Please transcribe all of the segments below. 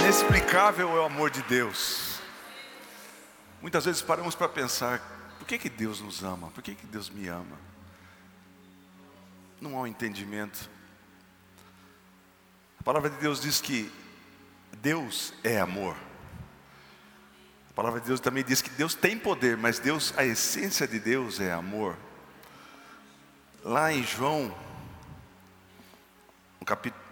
Inexplicável é o amor de Deus. Muitas vezes paramos para pensar: por que, que Deus nos ama? Por que, que Deus me ama? Não há um entendimento. A palavra de Deus diz que Deus é amor. A palavra de Deus também diz que Deus tem poder, mas Deus, a essência de Deus é amor. Lá em João, no capítulo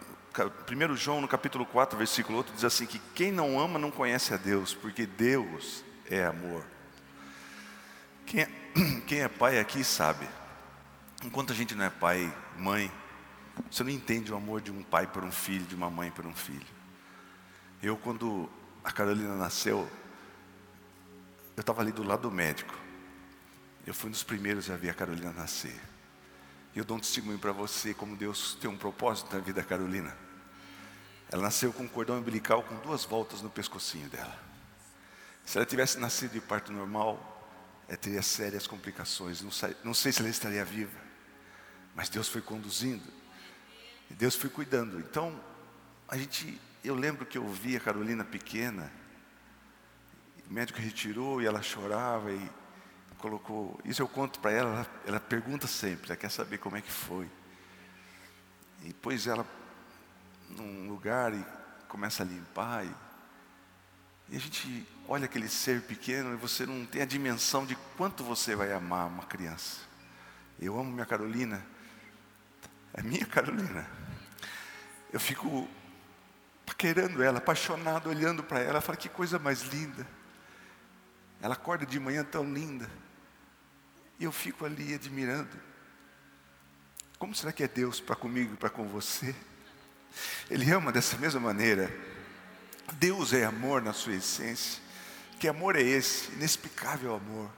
1 João no capítulo 4, versículo 8, diz assim: que quem não ama não conhece a Deus, porque Deus é amor. Quem é, quem é pai aqui sabe, enquanto a gente não é pai, mãe, você não entende o amor de um pai por um filho, de uma mãe por um filho. Eu, quando a Carolina nasceu, eu estava ali do lado do médico. Eu fui um dos primeiros a ver a Carolina nascer. E eu dou um testemunho para você como Deus tem um propósito na vida da Carolina. Ela nasceu com um cordão umbilical com duas voltas no pescocinho dela. Se ela tivesse nascido de parto normal, ela teria sérias complicações. Não sei, não sei se ela estaria viva. Mas Deus foi conduzindo. E Deus foi cuidando. Então, a gente, eu lembro que eu vi a Carolina pequena. O médico retirou e ela chorava e colocou. Isso eu conto para ela, ela, pergunta sempre, ela quer saber como é que foi. E pôs ela num lugar e começa a limpar. E, e a gente olha aquele ser pequeno e você não tem a dimensão de quanto você vai amar uma criança. Eu amo minha Carolina, é minha Carolina. Eu fico paquerando ela, apaixonado, olhando para ela, falo que coisa mais linda. Ela acorda de manhã tão linda. E eu fico ali admirando. Como será que é Deus para comigo e para com você? Ele ama dessa mesma maneira. Deus é amor na sua essência. Que amor é esse? Inexplicável amor.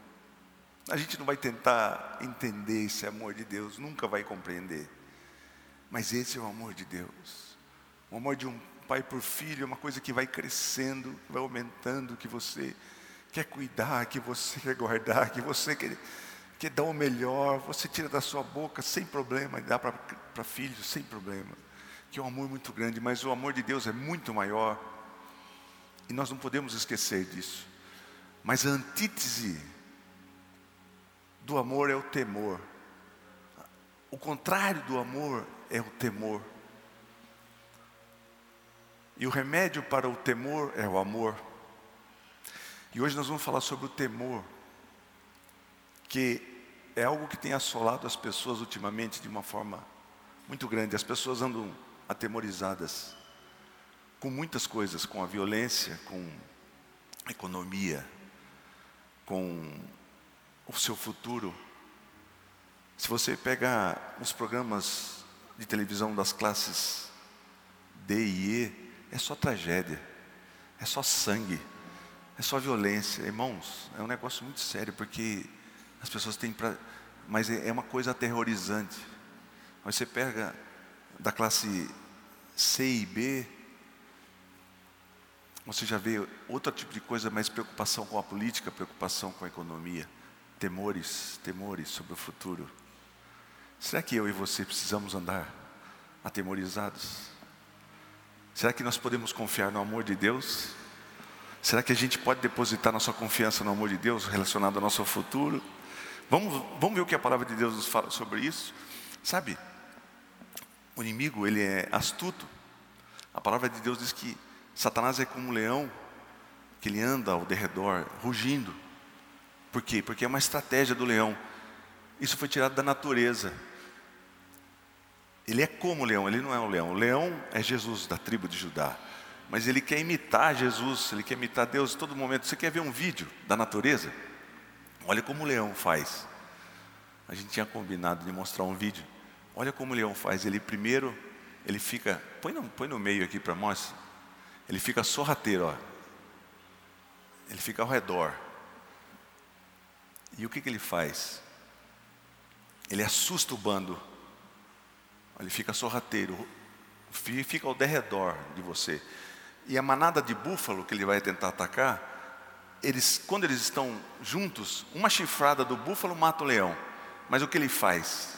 A gente não vai tentar entender esse amor de Deus, nunca vai compreender. Mas esse é o amor de Deus. O amor de um pai por filho é uma coisa que vai crescendo, vai aumentando, que você quer cuidar, que você quer guardar, que você quer, quer dar o melhor, você tira da sua boca sem problema e dá para filhos sem problema que é um amor muito grande, mas o amor de Deus é muito maior. E nós não podemos esquecer disso. Mas a antítese do amor é o temor. O contrário do amor é o temor. E o remédio para o temor é o amor. E hoje nós vamos falar sobre o temor, que é algo que tem assolado as pessoas ultimamente de uma forma muito grande. As pessoas andam atemorizadas com muitas coisas, com a violência, com a economia, com o seu futuro. Se você pegar os programas de televisão das classes D e E, é só tragédia, é só sangue, é só violência. Irmãos, é um negócio muito sério, porque as pessoas têm para. Mas é uma coisa aterrorizante. Mas você pega da classe C e B, você já vê outro tipo de coisa, mais preocupação com a política, preocupação com a economia, temores, temores sobre o futuro. Será que eu e você precisamos andar atemorizados? Será que nós podemos confiar no amor de Deus? Será que a gente pode depositar nossa confiança no amor de Deus relacionado ao nosso futuro? Vamos, vamos ver o que a palavra de Deus nos fala sobre isso? Sabe, o inimigo, ele é astuto. A palavra de Deus diz que Satanás é como um leão, que ele anda ao derredor, rugindo. Por quê? Porque é uma estratégia do leão. Isso foi tirado da natureza. Ele é como o leão, ele não é um leão. O leão é Jesus, da tribo de Judá. Mas ele quer imitar Jesus, ele quer imitar Deus a todo momento. Você quer ver um vídeo da natureza? Olha como o leão faz. A gente tinha combinado de mostrar um vídeo. Olha como o leão faz. Ele primeiro, ele fica, põe no, põe no meio aqui para nós. Ele fica sorrateiro, ó. Ele fica ao redor. E o que, que ele faz? Ele assusta o bando. Ele fica sorrateiro. Fica ao derredor de você. E a manada de búfalo que ele vai tentar atacar, eles, quando eles estão juntos, uma chifrada do búfalo mata o leão. Mas o que ele faz?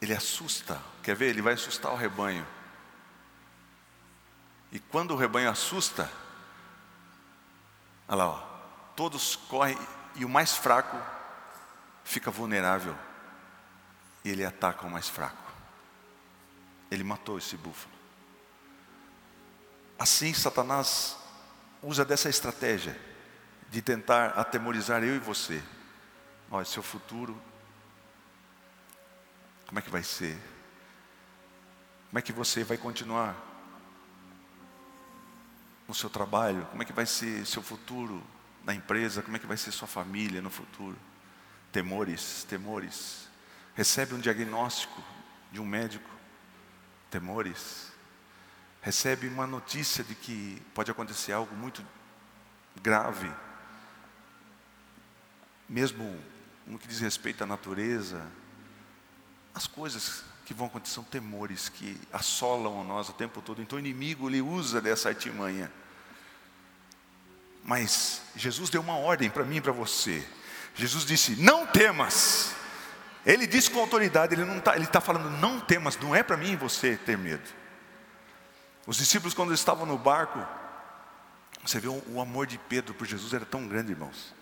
ele assusta. Quer ver? Ele vai assustar o rebanho. E quando o rebanho assusta, olha lá, ó, todos correm e o mais fraco fica vulnerável. E ele ataca o mais fraco. Ele matou esse búfalo. Assim, Satanás usa dessa estratégia de tentar atemorizar eu e você. Olha, seu futuro, como é que vai ser? Como é que você vai continuar no seu trabalho? Como é que vai ser seu futuro na empresa? Como é que vai ser sua família no futuro? Temores, temores. Recebe um diagnóstico de um médico, temores. Recebe uma notícia de que pode acontecer algo muito grave, mesmo no que diz respeito à natureza, as coisas que vão acontecer são temores que assolam a nós o tempo todo. Então o inimigo ele usa dessa artimanha. Mas Jesus deu uma ordem para mim e para você. Jesus disse: Não temas. Ele disse com autoridade, ele está, está falando, não temas, não é para mim e você ter medo. Os discípulos, quando estavam no barco, você vê o, amor de Pedro por Jesus era tão grande, irmãos.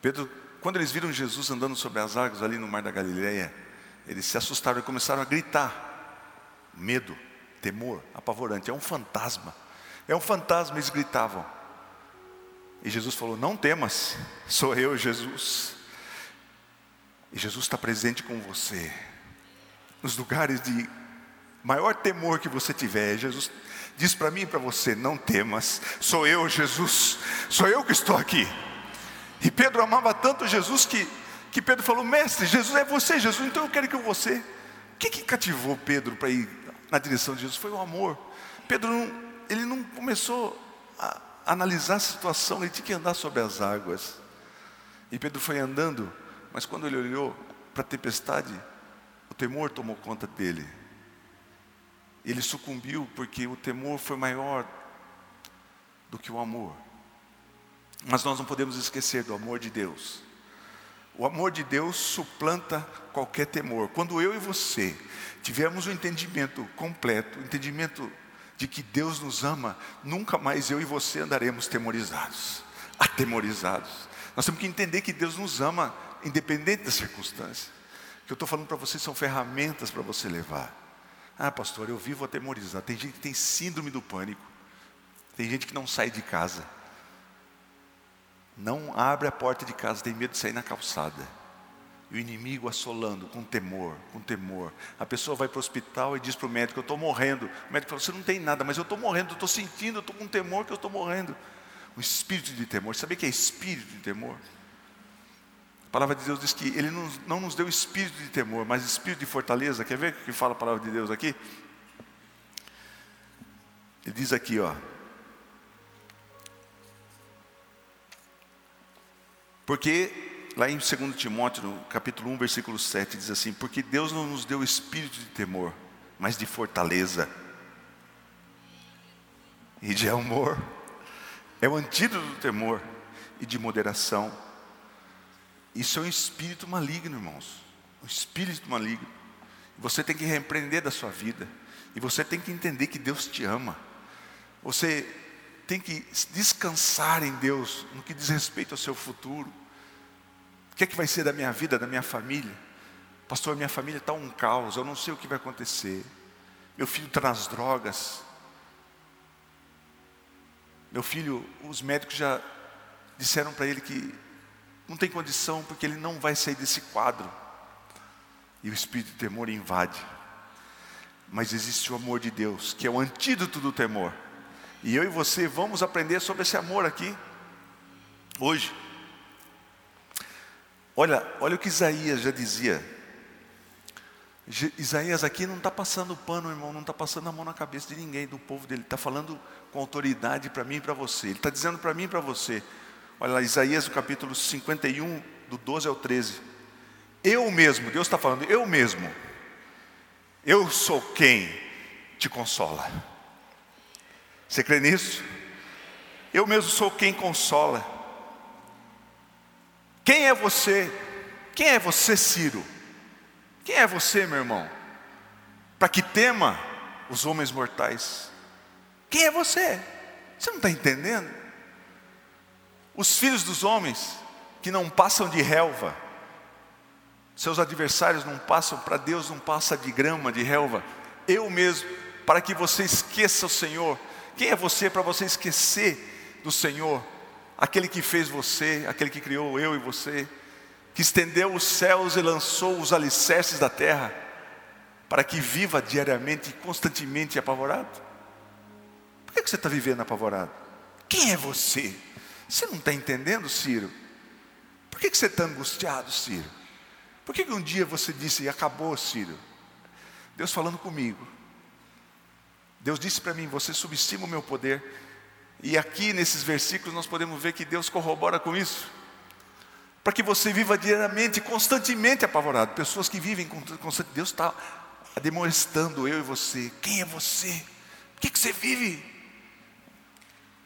Pedro, quando eles viram Jesus andando sobre as águas ali no mar da Galileia, eles se assustaram e começaram a gritar. Medo, temor, apavorante. É um fantasma. É um fantasma, eles gritavam. E Jesus falou: Não temas, sou eu, Jesus. E Jesus está presente com você. Nos lugares de maior temor que você tiver, Jesus diz para mim e para você: Não temas, sou eu, Jesus. Sou eu que estou aqui. E Pedro amava tanto Jesus que que Pedro falou: Mestre, Jesus é você, Jesus, então eu quero que eu você. O que, que cativou Pedro para ir na direção de Jesus? Foi o amor. Pedro não, ele não começou a analisar a situação, ele tinha que andar sobre as águas. E Pedro foi andando, mas quando ele olhou para a tempestade, o temor tomou conta dele. Ele sucumbiu porque o temor foi maior do que o amor. Mas nós não podemos esquecer do amor de Deus. O amor de Deus suplanta qualquer temor. Quando eu e você tivermos o um entendimento completo, o um entendimento de que Deus nos ama, nunca mais eu e você andaremos temorizados, atemorizados. Nós temos que entender que Deus nos ama, independente das circunstâncias. O que eu estou falando para você são ferramentas para você levar. Ah, pastor, eu vivo atemorizado. Tem gente que tem síndrome do pânico. Tem gente que não sai de casa. Não abre a porta de casa, tem medo de sair na calçada. E o inimigo assolando com temor, com temor. A pessoa vai para o hospital e diz para o médico: Eu estou morrendo. O médico fala: Você não tem nada, mas eu estou morrendo, eu estou sentindo, eu estou com temor que eu estou morrendo. O espírito de temor. Sabe o que é espírito de temor? A palavra de Deus diz que Ele não, nos deu espírito de temor, mas espírito de fortaleza. Quer ver o que fala a palavra de Deus aqui? Ele diz aqui, ó. Porque, lá em 2 Timóteo, no capítulo 1, versículo 7, diz assim: Porque Deus não nos deu espírito de temor, mas de fortaleza e de amor. É o antídoto do temor e de moderação. Isso é um espírito maligno, irmãos. Um espírito maligno. Você tem que repreender da sua vida. E você tem que entender que Deus te ama. Você tem que descansar em Deus no que diz respeito ao seu futuro. O que é que vai ser da minha vida, da minha família? Pastor, minha família está um caos, eu não sei o que vai acontecer. Meu filho está nas drogas. Meu filho, os médicos já disseram para ele que não tem condição porque ele não vai sair desse quadro. E o espírito de temor invade. Mas existe o amor de Deus, que é o antídoto do temor. E eu e você vamos aprender sobre esse amor aqui, hoje. Olha, olha o que Isaías já dizia. Isaías aqui não está passando pano, irmão, não está passando a mão na cabeça de ninguém, do povo dele, está falando com autoridade para mim e para você. Ele está dizendo para mim e para você. Olha lá, Isaías, no capítulo 51, do 12 ao 13. Eu mesmo, Deus está falando, eu mesmo, eu sou quem te consola. Você crê nisso? Eu mesmo sou quem consola. Quem é você? Quem é você, Ciro? Quem é você, meu irmão? para que tema os homens mortais. Quem é você? Você não está entendendo? Os filhos dos homens que não passam de relva, seus adversários não passam, para Deus não passa de grama, de relva. Eu mesmo, para que você esqueça o Senhor. Quem é você para você esquecer do Senhor? Aquele que fez você, aquele que criou eu e você, que estendeu os céus e lançou os alicerces da terra, para que viva diariamente e constantemente apavorado? Por que você está vivendo apavorado? Quem é você? Você não está entendendo, Ciro? Por que você está angustiado, Ciro? Por que, que um dia você disse, acabou, Ciro? Deus falando comigo. Deus disse para mim: Você subestima o meu poder. E aqui nesses versículos nós podemos ver que Deus corrobora com isso. Para que você viva diariamente, constantemente apavorado. Pessoas que vivem constantemente. Deus está demonstrando eu e você. Quem é você? O que, que você vive?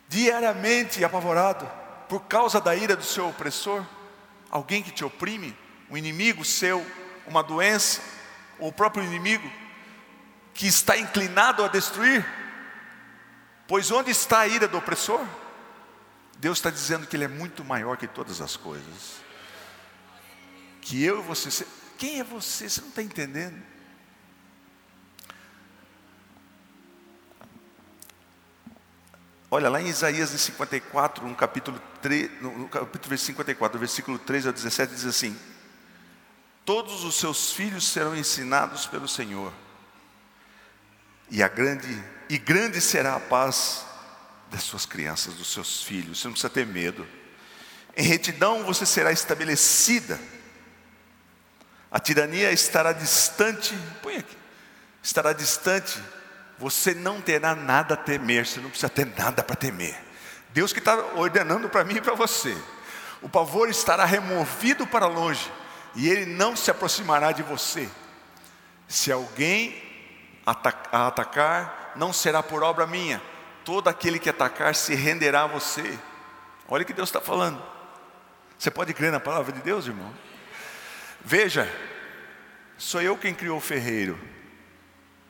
Diariamente apavorado. Por causa da ira do seu opressor. Alguém que te oprime um inimigo seu, uma doença, ou o próprio inimigo, que está inclinado a destruir? Pois onde está a ira do opressor? Deus está dizendo que Ele é muito maior que todas as coisas. Que eu e você, quem é você? Você não está entendendo? Olha lá em Isaías 54, no capítulo 3, no capítulo 54, versículo 13 a 17, diz assim: todos os seus filhos serão ensinados pelo Senhor. E a grande e grande será a paz das suas crianças, dos seus filhos. Você não precisa ter medo. Em retidão você será estabelecida. A tirania estará distante. Põe aqui. Estará distante. Você não terá nada a temer. Você não precisa ter nada para temer. Deus que está ordenando para mim e para você. O pavor estará removido para longe e ele não se aproximará de você. Se alguém atacar, não será por obra minha, todo aquele que atacar se renderá a você. Olha o que Deus está falando. Você pode crer na palavra de Deus, irmão? Veja, sou eu quem criou o ferreiro,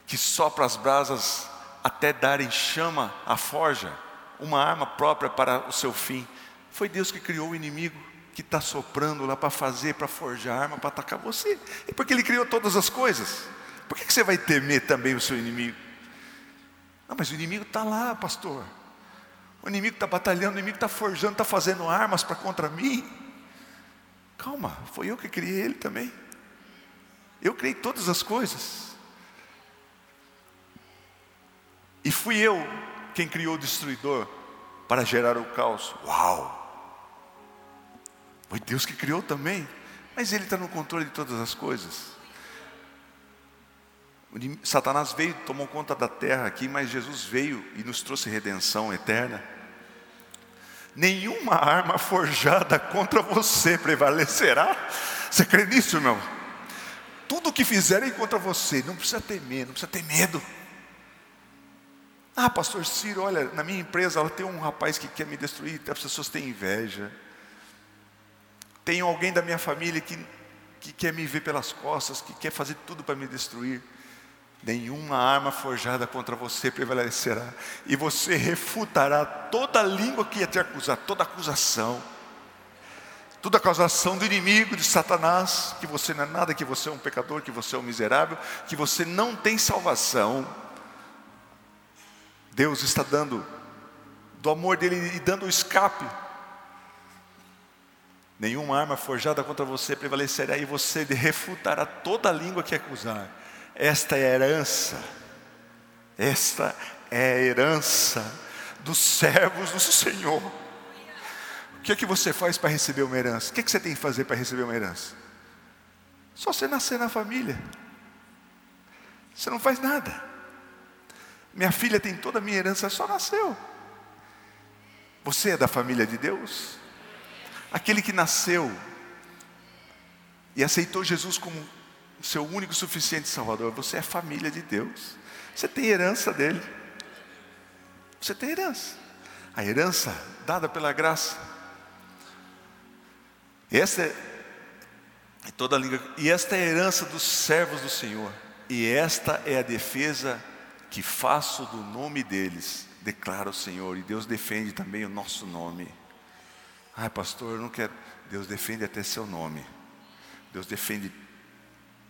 que sopra as brasas até darem chama à forja, uma arma própria para o seu fim. Foi Deus que criou o inimigo que está soprando lá para fazer, para forjar arma, para atacar você. É porque Ele criou todas as coisas. Por que, que você vai temer também o seu inimigo? Não, mas o inimigo está lá, pastor. O inimigo está batalhando, o inimigo está forjando, está fazendo armas para contra mim. Calma, foi eu que criei ele também. Eu criei todas as coisas. E fui eu quem criou o destruidor para gerar o caos. Uau! Foi Deus que criou também, mas Ele está no controle de todas as coisas. Satanás veio, tomou conta da terra aqui, mas Jesus veio e nos trouxe redenção eterna. Nenhuma arma forjada contra você prevalecerá. Você crê nisso, irmão? Tudo que fizerem contra você, não precisa temer, não precisa ter medo. Ah, pastor Ciro, olha, na minha empresa ela tem um rapaz que quer me destruir, as pessoas têm inveja. Tenho alguém da minha família que, que quer me ver pelas costas, que quer fazer tudo para me destruir. Nenhuma arma forjada contra você prevalecerá, e você refutará toda língua que ia te acusar, toda acusação, toda acusação do inimigo, de Satanás, que você não é nada, que você é um pecador, que você é um miserável, que você não tem salvação. Deus está dando do amor dele e dando o escape Nenhuma arma forjada contra você prevalecerá e você refutará toda a língua que acusar. Esta é a herança, esta é a herança dos servos do Senhor. O que é que você faz para receber uma herança? O que, é que você tem que fazer para receber uma herança? Só você nascer na família. Você não faz nada. Minha filha tem toda a minha herança, só nasceu. Você é da família de Deus? Aquele que nasceu e aceitou Jesus como seu único suficiente Salvador, você é família de Deus. Você tem herança dele. Você tem herança. A herança dada pela graça. Essa é toda a língua, e esta é a herança dos servos do Senhor. E esta é a defesa que faço do nome deles, declara o Senhor. E Deus defende também o nosso nome. Ai, pastor, eu não quero. Deus defende até seu nome. Deus defende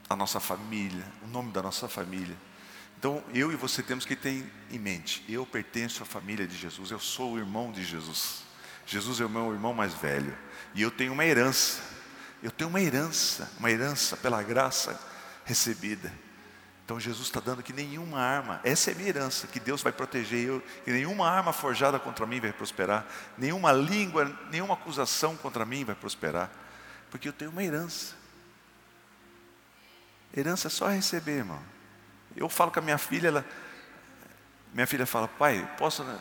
a nossa família, o nome da nossa família. Então, eu e você temos que ter em mente: eu pertenço à família de Jesus, eu sou o irmão de Jesus. Jesus é o meu irmão mais velho, e eu tenho uma herança. Eu tenho uma herança, uma herança pela graça recebida. Então Jesus está dando que nenhuma arma, essa é a minha herança, que Deus vai proteger eu, que nenhuma arma forjada contra mim vai prosperar, nenhuma língua, nenhuma acusação contra mim vai prosperar, porque eu tenho uma herança. Herança é só receber, irmão. Eu falo com a minha filha, ela, minha filha fala, pai, posso? Né?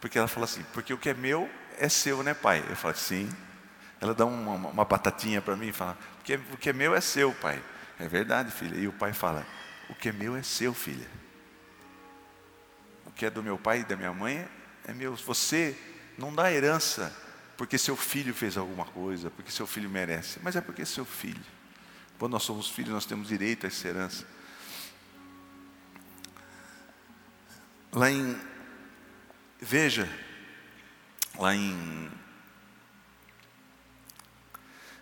Porque ela fala assim, porque o que é meu é seu, né, pai? Eu falo, sim. Ela dá uma, uma batatinha para mim e fala, porque o que é meu é seu, pai. É verdade, filha. E o pai fala, o que é meu é seu, filha. O que é do meu pai e da minha mãe é meu. Você não dá herança porque seu filho fez alguma coisa, porque seu filho merece, mas é porque é seu filho. Quando nós somos filhos, nós temos direito a essa herança. Lá em, veja, lá em,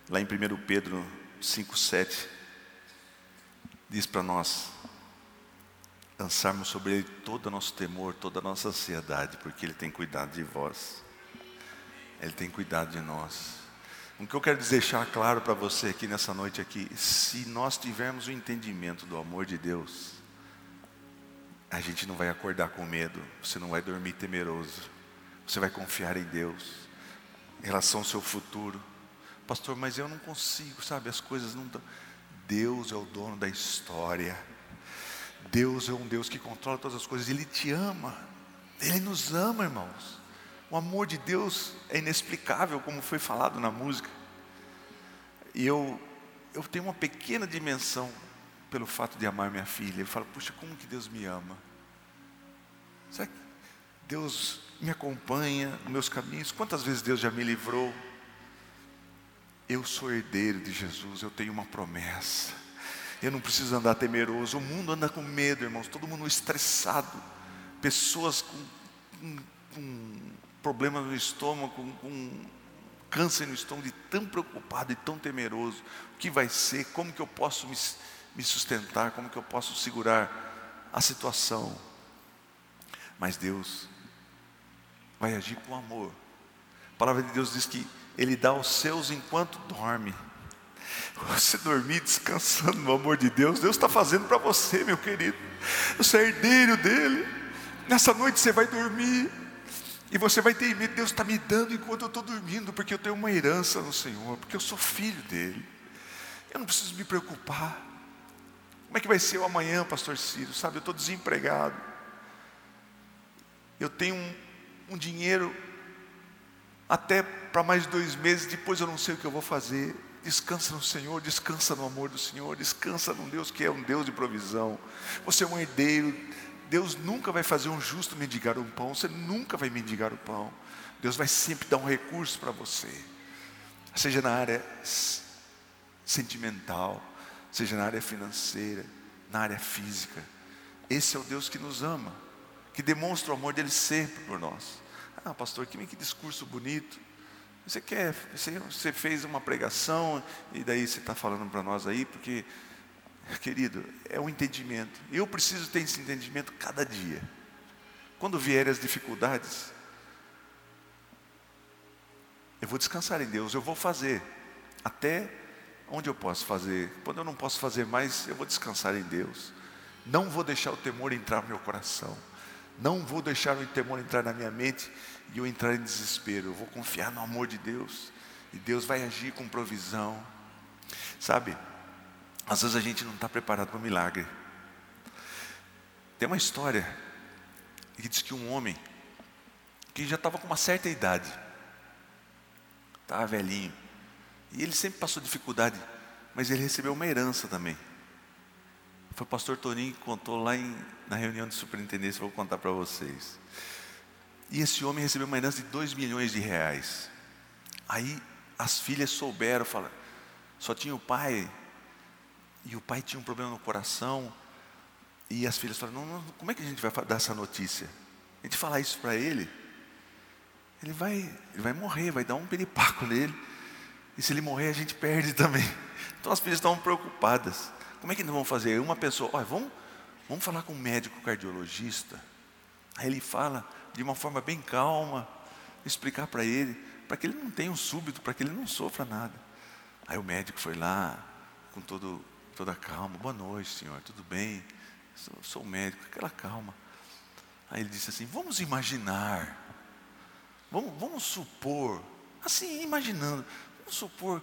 lá em 1 Pedro 5,7, diz para nós, lançarmos sobre Ele todo o nosso temor, toda a nossa ansiedade, porque Ele tem cuidado de vós. Ele tem cuidado de nós. O que eu quero deixar claro para você aqui nessa noite aqui, se nós tivermos o entendimento do amor de Deus, a gente não vai acordar com medo, você não vai dormir temeroso, você vai confiar em Deus, em relação ao seu futuro. Pastor, mas eu não consigo, sabe? As coisas não estão. Deus é o dono da história. Deus é um Deus que controla todas as coisas, Ele te ama, Ele nos ama, irmãos. O amor de Deus é inexplicável, como foi falado na música. E eu, eu tenho uma pequena dimensão pelo fato de amar minha filha. Eu falo, puxa, como que Deus me ama? Sabe, Deus me acompanha nos meus caminhos. Quantas vezes Deus já me livrou? Eu sou herdeiro de Jesus, eu tenho uma promessa. Eu não preciso andar temeroso. O mundo anda com medo, irmãos. Todo mundo estressado. Pessoas com, com, com problema no estômago, com, com câncer no estômago, de tão preocupado e tão temeroso. O que vai ser? Como que eu posso me, me sustentar? Como que eu posso segurar a situação? Mas Deus vai agir com amor. A palavra de Deus diz que Ele dá aos seus enquanto dorme. Você dormir descansando no amor de Deus, Deus está fazendo para você, meu querido. Você é herdeiro dele. Nessa noite você vai dormir. E você vai ter medo, Deus está me dando enquanto eu estou dormindo, porque eu tenho uma herança no Senhor, porque eu sou filho dele. Eu não preciso me preocupar. Como é que vai ser o amanhã, pastor Ciro? Sabe, eu estou desempregado. Eu tenho um, um dinheiro até para mais dois meses, depois eu não sei o que eu vou fazer. Descansa no Senhor, descansa no amor do Senhor, descansa num Deus que é um Deus de provisão. Você é um herdeiro. Deus nunca vai fazer um justo mendigar um pão, você nunca vai mendigar o pão. Deus vai sempre dar um recurso para você, seja na área sentimental, seja na área financeira, na área física. Esse é o Deus que nos ama, que demonstra o amor dele sempre por nós. Ah, pastor, que, que discurso bonito. Você quer, você, você fez uma pregação e daí você está falando para nós aí, porque, querido, é um entendimento. Eu preciso ter esse entendimento cada dia. Quando vierem as dificuldades, eu vou descansar em Deus, eu vou fazer até onde eu posso fazer. Quando eu não posso fazer mais, eu vou descansar em Deus. Não vou deixar o temor entrar no meu coração. Não vou deixar o temor entrar na minha mente e eu entrar em desespero. Eu vou confiar no amor de Deus. E Deus vai agir com provisão. Sabe, às vezes a gente não está preparado para milagre. Tem uma história que diz que um homem que já estava com uma certa idade, estava velhinho, e ele sempre passou dificuldade, mas ele recebeu uma herança também. Foi o pastor Toninho que contou lá em, na reunião de superintendência, vou contar para vocês. E esse homem recebeu uma herança de 2 milhões de reais. Aí as filhas souberam, falaram, só tinha o pai, e o pai tinha um problema no coração, E as filhas falam: não, não, como é que a gente vai dar essa notícia? A gente falar isso para ele, ele vai, ele vai morrer, vai dar um peripaco nele. E se ele morrer, a gente perde também. Então as filhas estão preocupadas. Como é que nós vamos fazer? Uma pessoa, olha, vamos, vamos falar com um médico cardiologista. Aí ele fala de uma forma bem calma, explicar para ele, para que ele não tenha um súbito, para que ele não sofra nada. Aí o médico foi lá, com todo, toda calma, boa noite, senhor, tudo bem? Sou, sou médico, aquela calma. Aí ele disse assim: vamos imaginar, vamos, vamos supor, assim, imaginando, vamos supor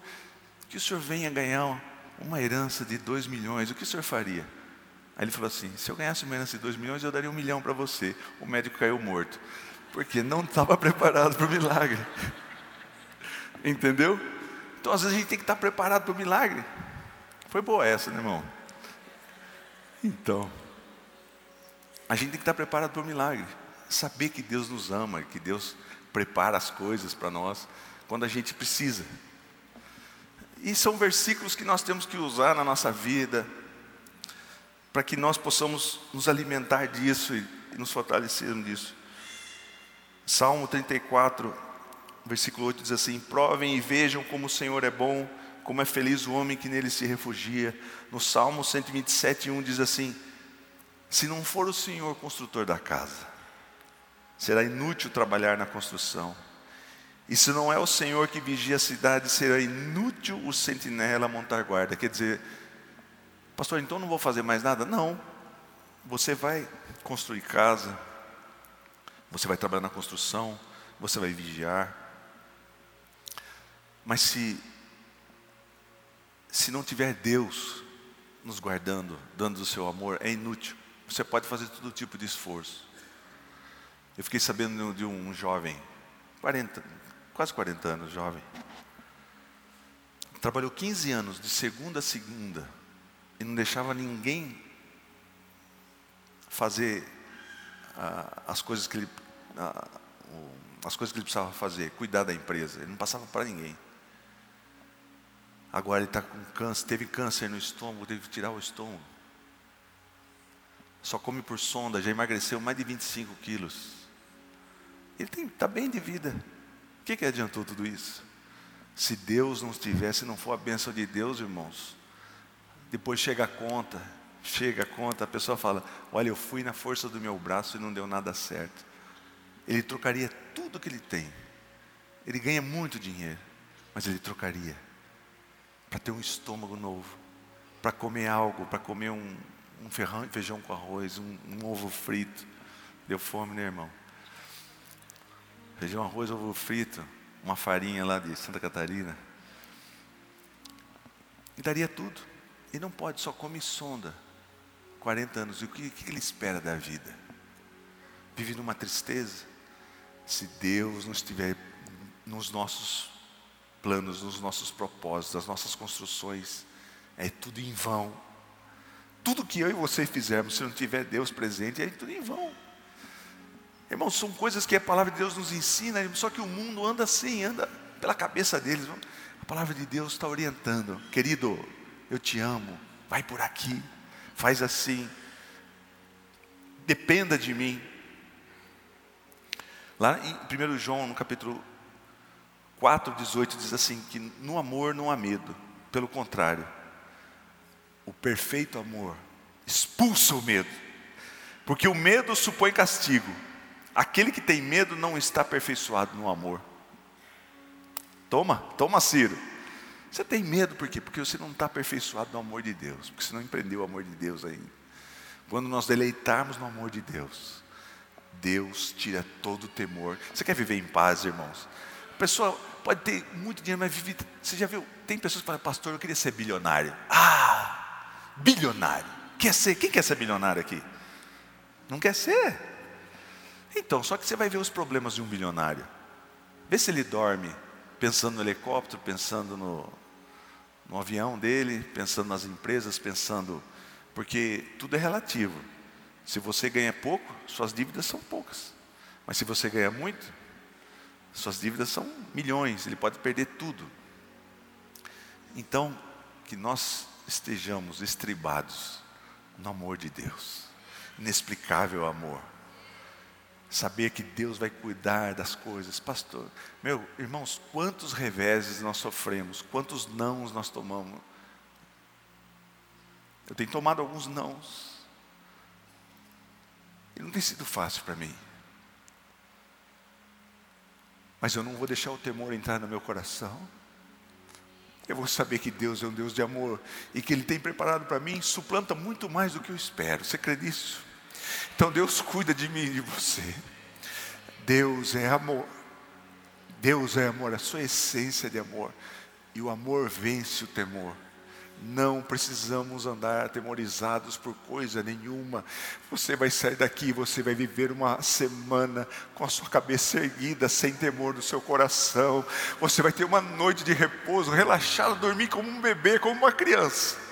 que o senhor venha ganhar uma herança de dois milhões, o que o senhor faria? Aí ele falou assim: se eu ganhasse uma herança de dois milhões, eu daria um milhão para você. O médico caiu morto, porque não estava preparado para o milagre. Entendeu? Então às vezes a gente tem que estar preparado para o milagre. Foi boa essa, né, irmão? Então, a gente tem que estar preparado para o milagre. Saber que Deus nos ama, que Deus prepara as coisas para nós quando a gente precisa. E são versículos que nós temos que usar na nossa vida, para que nós possamos nos alimentar disso e nos fortalecermos disso. Salmo 34, versículo 8 diz assim: Provem e vejam como o Senhor é bom, como é feliz o homem que nele se refugia. No Salmo 127, 1 diz assim: Se não for o Senhor construtor da casa, será inútil trabalhar na construção. E se não é o Senhor que vigia a cidade, será inútil o sentinela montar guarda. Quer dizer, pastor, então não vou fazer mais nada? Não. Você vai construir casa, você vai trabalhar na construção, você vai vigiar. Mas se se não tiver Deus nos guardando, dando o seu amor, é inútil. Você pode fazer todo tipo de esforço. Eu fiquei sabendo de um jovem, 40, quase 40 anos, jovem. Trabalhou 15 anos, de segunda a segunda, e não deixava ninguém fazer ah, as coisas que ele ah, as coisas que ele precisava fazer, cuidar da empresa. Ele não passava para ninguém. Agora ele está com câncer, teve câncer no estômago, teve que tirar o estômago. Só come por sonda, já emagreceu mais de 25 quilos. Ele está bem de vida que, que adiantou tudo isso? Se Deus não estivesse, não for a bênção de Deus, irmãos, depois chega a conta, chega a conta, a pessoa fala: Olha, eu fui na força do meu braço e não deu nada certo. Ele trocaria tudo que ele tem. Ele ganha muito dinheiro, mas ele trocaria para ter um estômago novo, para comer algo, para comer um, um feijão com arroz, um, um ovo frito. Deu fome, né, irmão? Feijão, arroz, ovo frito, uma farinha lá de Santa Catarina. E daria tudo. E não pode, só come sonda. 40 anos. E o que, que ele espera da vida? Vive numa tristeza. Se Deus não estiver nos nossos planos, nos nossos propósitos, nas nossas construções, é tudo em vão. Tudo que eu e você fizermos, se não tiver Deus presente, é tudo em vão. Irmãos, são coisas que a palavra de Deus nos ensina, só que o mundo anda assim, anda pela cabeça deles. A palavra de Deus está orientando, querido, eu te amo, vai por aqui, faz assim, dependa de mim. Lá em 1 João, no capítulo 4, 18, diz assim: que no amor não há medo, pelo contrário, o perfeito amor expulsa o medo, porque o medo supõe castigo Aquele que tem medo não está aperfeiçoado no amor. Toma, toma, Ciro. Você tem medo por quê? Porque você não está aperfeiçoado no amor de Deus, porque você não empreendeu o amor de Deus ainda. Quando nós deleitarmos no amor de Deus, Deus tira todo o temor. Você quer viver em paz, irmãos? A pessoa pode ter muito dinheiro, mas vive. Você já viu? Tem pessoas que falam, pastor, eu queria ser bilionário. Ah, bilionário. Quer ser? Quem quer ser bilionário aqui? Não quer ser. Então, só que você vai ver os problemas de um bilionário. Vê se ele dorme pensando no helicóptero, pensando no, no avião dele, pensando nas empresas, pensando. Porque tudo é relativo. Se você ganha pouco, suas dívidas são poucas. Mas se você ganha muito, suas dívidas são milhões, ele pode perder tudo. Então, que nós estejamos estribados no amor de Deus. inexplicável amor. Saber que Deus vai cuidar das coisas. Pastor, meu, irmãos, quantos reveses nós sofremos, quantos nãos nós tomamos. Eu tenho tomado alguns nãos. E não tem sido fácil para mim. Mas eu não vou deixar o temor entrar no meu coração. Eu vou saber que Deus é um Deus de amor e que Ele tem preparado para mim suplanta muito mais do que eu espero. Você crê nisso? Então Deus cuida de mim e de você. Deus é amor. Deus é amor, a sua essência de amor. E o amor vence o temor. Não precisamos andar atemorizados por coisa nenhuma. Você vai sair daqui, você vai viver uma semana com a sua cabeça erguida, sem temor no seu coração. Você vai ter uma noite de repouso, relaxado, dormir como um bebê, como uma criança.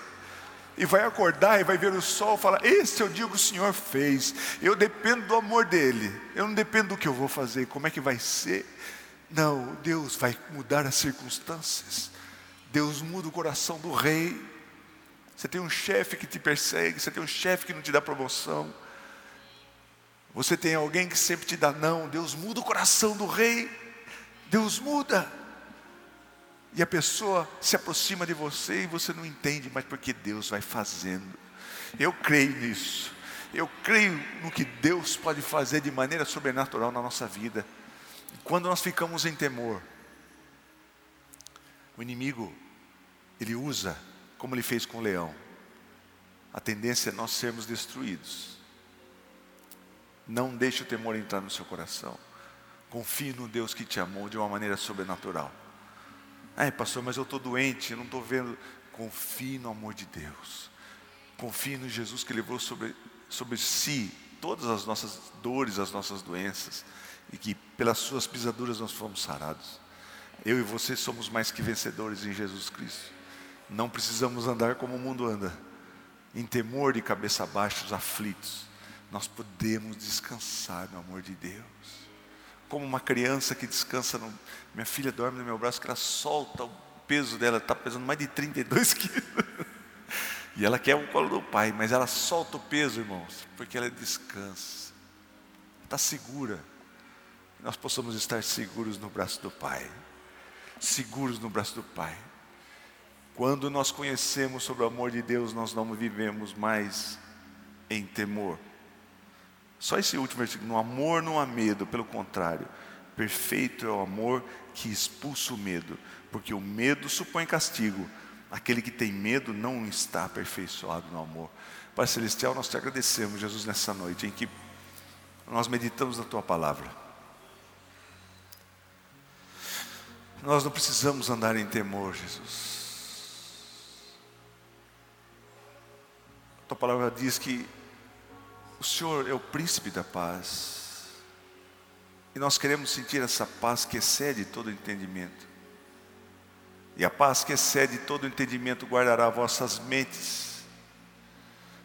E vai acordar e vai ver o sol, falar: Esse é o dia que o Senhor fez. Eu dependo do amor dele. Eu não dependo do que eu vou fazer, como é que vai ser. Não, Deus vai mudar as circunstâncias. Deus muda o coração do rei. Você tem um chefe que te persegue, você tem um chefe que não te dá promoção. Você tem alguém que sempre te dá não. Deus muda o coração do rei. Deus muda. E a pessoa se aproxima de você e você não entende, mas porque Deus vai fazendo. Eu creio nisso. Eu creio no que Deus pode fazer de maneira sobrenatural na nossa vida. Quando nós ficamos em temor, o inimigo ele usa, como ele fez com o leão, a tendência é nós sermos destruídos. Não deixe o temor entrar no seu coração. Confie no Deus que te amou de uma maneira sobrenatural. Ai, pastor, mas eu estou doente, não estou vendo. Confie no amor de Deus. Confie no Jesus que levou sobre, sobre si todas as nossas dores, as nossas doenças, e que pelas suas pisaduras nós fomos sarados. Eu e você somos mais que vencedores em Jesus Cristo. Não precisamos andar como o mundo anda, em temor de cabeça baixa, os aflitos. Nós podemos descansar no amor de Deus. Como uma criança que descansa, no... minha filha dorme no meu braço, que ela solta o peso dela, está pesando mais de 32 quilos. E ela quer o colo do pai, mas ela solta o peso, irmãos, porque ela descansa, está segura. Nós possamos estar seguros no braço do Pai, seguros no braço do Pai. Quando nós conhecemos sobre o amor de Deus, nós não vivemos mais em temor. Só esse último versículo: no amor não há medo, pelo contrário, perfeito é o amor que expulsa o medo, porque o medo supõe castigo. Aquele que tem medo não está aperfeiçoado no amor. Pai Celestial, nós te agradecemos, Jesus, nessa noite em que nós meditamos na tua palavra. Nós não precisamos andar em temor, Jesus. tua palavra diz que o Senhor é o príncipe da paz. E nós queremos sentir essa paz que excede todo entendimento. E a paz que excede todo entendimento guardará vossas mentes,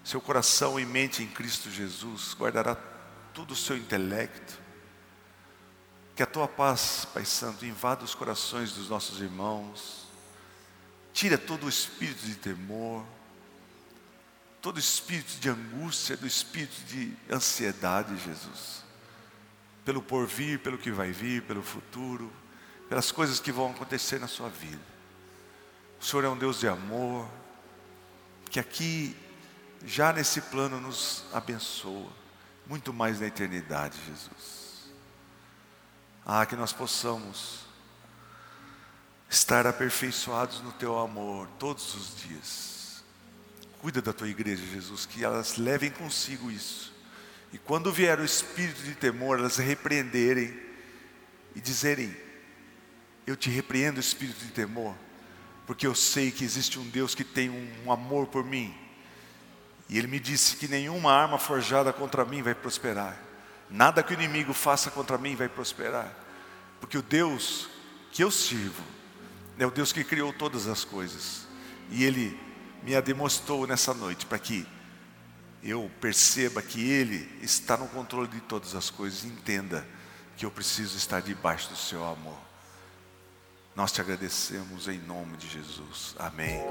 seu coração e mente em Cristo Jesus, guardará todo o seu intelecto. Que a tua paz, Pai Santo, invada os corações dos nossos irmãos, tira todo o espírito de temor, todo espírito de angústia, do espírito de ansiedade, Jesus. Pelo porvir, pelo que vai vir, pelo futuro, pelas coisas que vão acontecer na sua vida. O Senhor é um Deus de amor, que aqui, já nesse plano, nos abençoa, muito mais na eternidade, Jesus. Ah, que nós possamos estar aperfeiçoados no Teu amor todos os dias Cuida da tua igreja, Jesus, que elas levem consigo isso. E quando vier o espírito de temor, elas repreenderem e dizerem: Eu te repreendo, espírito de temor, porque eu sei que existe um Deus que tem um amor por mim. E ele me disse que nenhuma arma forjada contra mim vai prosperar. Nada que o inimigo faça contra mim vai prosperar. Porque o Deus que eu sirvo é o Deus que criou todas as coisas. E ele me a demonstrou nessa noite, para que eu perceba que Ele está no controle de todas as coisas e entenda que eu preciso estar debaixo do Seu amor. Nós te agradecemos em nome de Jesus. Amém.